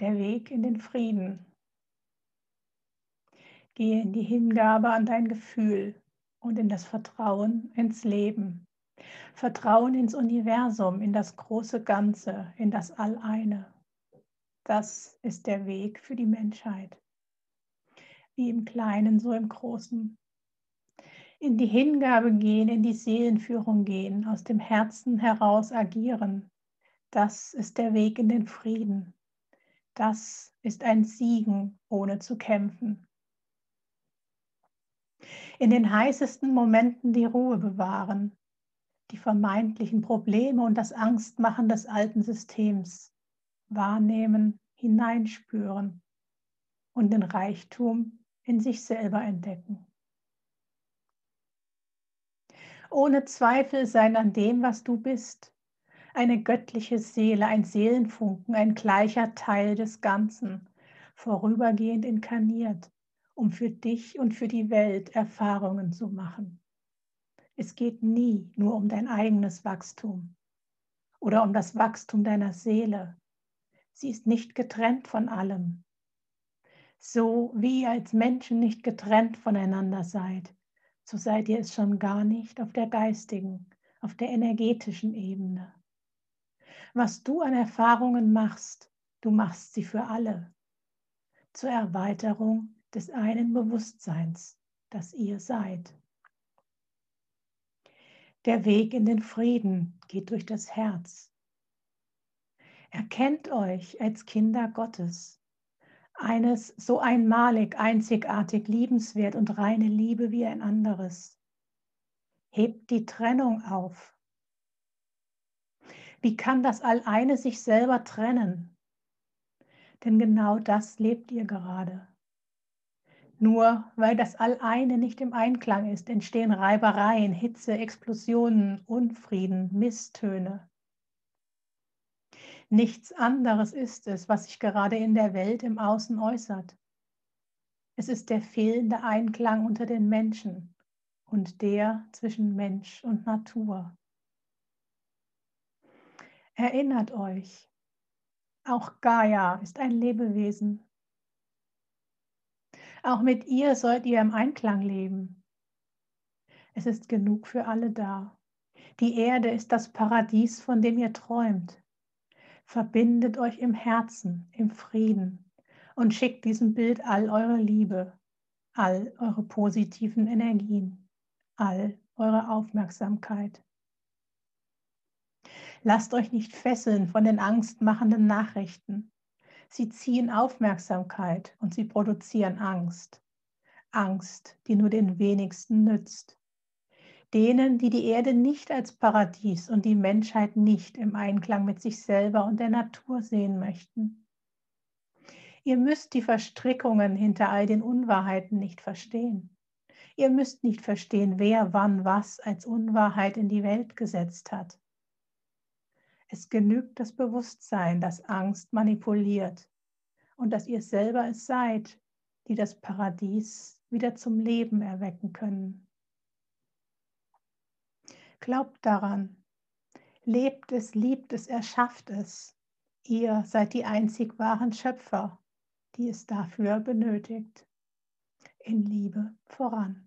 der Weg in den Frieden. Gehe in die Hingabe an dein Gefühl und in das Vertrauen ins Leben. Vertrauen ins Universum, in das große Ganze, in das Alleine. Das ist der Weg für die Menschheit. Wie im Kleinen, so im Großen. In die Hingabe gehen, in die Seelenführung gehen, aus dem Herzen heraus agieren. Das ist der Weg in den Frieden. Das ist ein Siegen, ohne zu kämpfen. In den heißesten Momenten die Ruhe bewahren, die vermeintlichen Probleme und das Angstmachen des alten Systems wahrnehmen, hineinspüren und den Reichtum in sich selber entdecken. Ohne Zweifel sein an dem, was du bist, eine göttliche Seele, ein Seelenfunken, ein gleicher Teil des Ganzen, vorübergehend inkarniert, um für dich und für die Welt Erfahrungen zu machen. Es geht nie nur um dein eigenes Wachstum oder um das Wachstum deiner Seele. Sie ist nicht getrennt von allem. So wie ihr als Menschen nicht getrennt voneinander seid, so seid ihr es schon gar nicht auf der geistigen, auf der energetischen Ebene. Was du an Erfahrungen machst, du machst sie für alle, zur Erweiterung des einen Bewusstseins, das ihr seid. Der Weg in den Frieden geht durch das Herz. Erkennt euch als Kinder Gottes, eines so einmalig, einzigartig, liebenswert und reine Liebe wie ein anderes. Hebt die Trennung auf. Wie kann das Alleine sich selber trennen? Denn genau das lebt ihr gerade. Nur weil das Alleine nicht im Einklang ist, entstehen Reibereien, Hitze, Explosionen, Unfrieden, Misstöne. Nichts anderes ist es, was sich gerade in der Welt im Außen äußert. Es ist der fehlende Einklang unter den Menschen und der zwischen Mensch und Natur. Erinnert euch, auch Gaia ist ein Lebewesen, auch mit ihr sollt ihr im Einklang leben. Es ist genug für alle da. Die Erde ist das Paradies, von dem ihr träumt. Verbindet euch im Herzen, im Frieden und schickt diesem Bild all eure Liebe, all eure positiven Energien, all eure Aufmerksamkeit. Lasst euch nicht fesseln von den angstmachenden Nachrichten. Sie ziehen Aufmerksamkeit und sie produzieren Angst. Angst, die nur den wenigsten nützt. Denen, die die Erde nicht als Paradies und die Menschheit nicht im Einklang mit sich selber und der Natur sehen möchten. Ihr müsst die Verstrickungen hinter all den Unwahrheiten nicht verstehen. Ihr müsst nicht verstehen, wer wann was als Unwahrheit in die Welt gesetzt hat. Es genügt das Bewusstsein, dass Angst manipuliert und dass ihr selber es seid, die das Paradies wieder zum Leben erwecken können. Glaubt daran, lebt es, liebt es, erschafft es. Ihr seid die einzig wahren Schöpfer, die es dafür benötigt. In Liebe voran.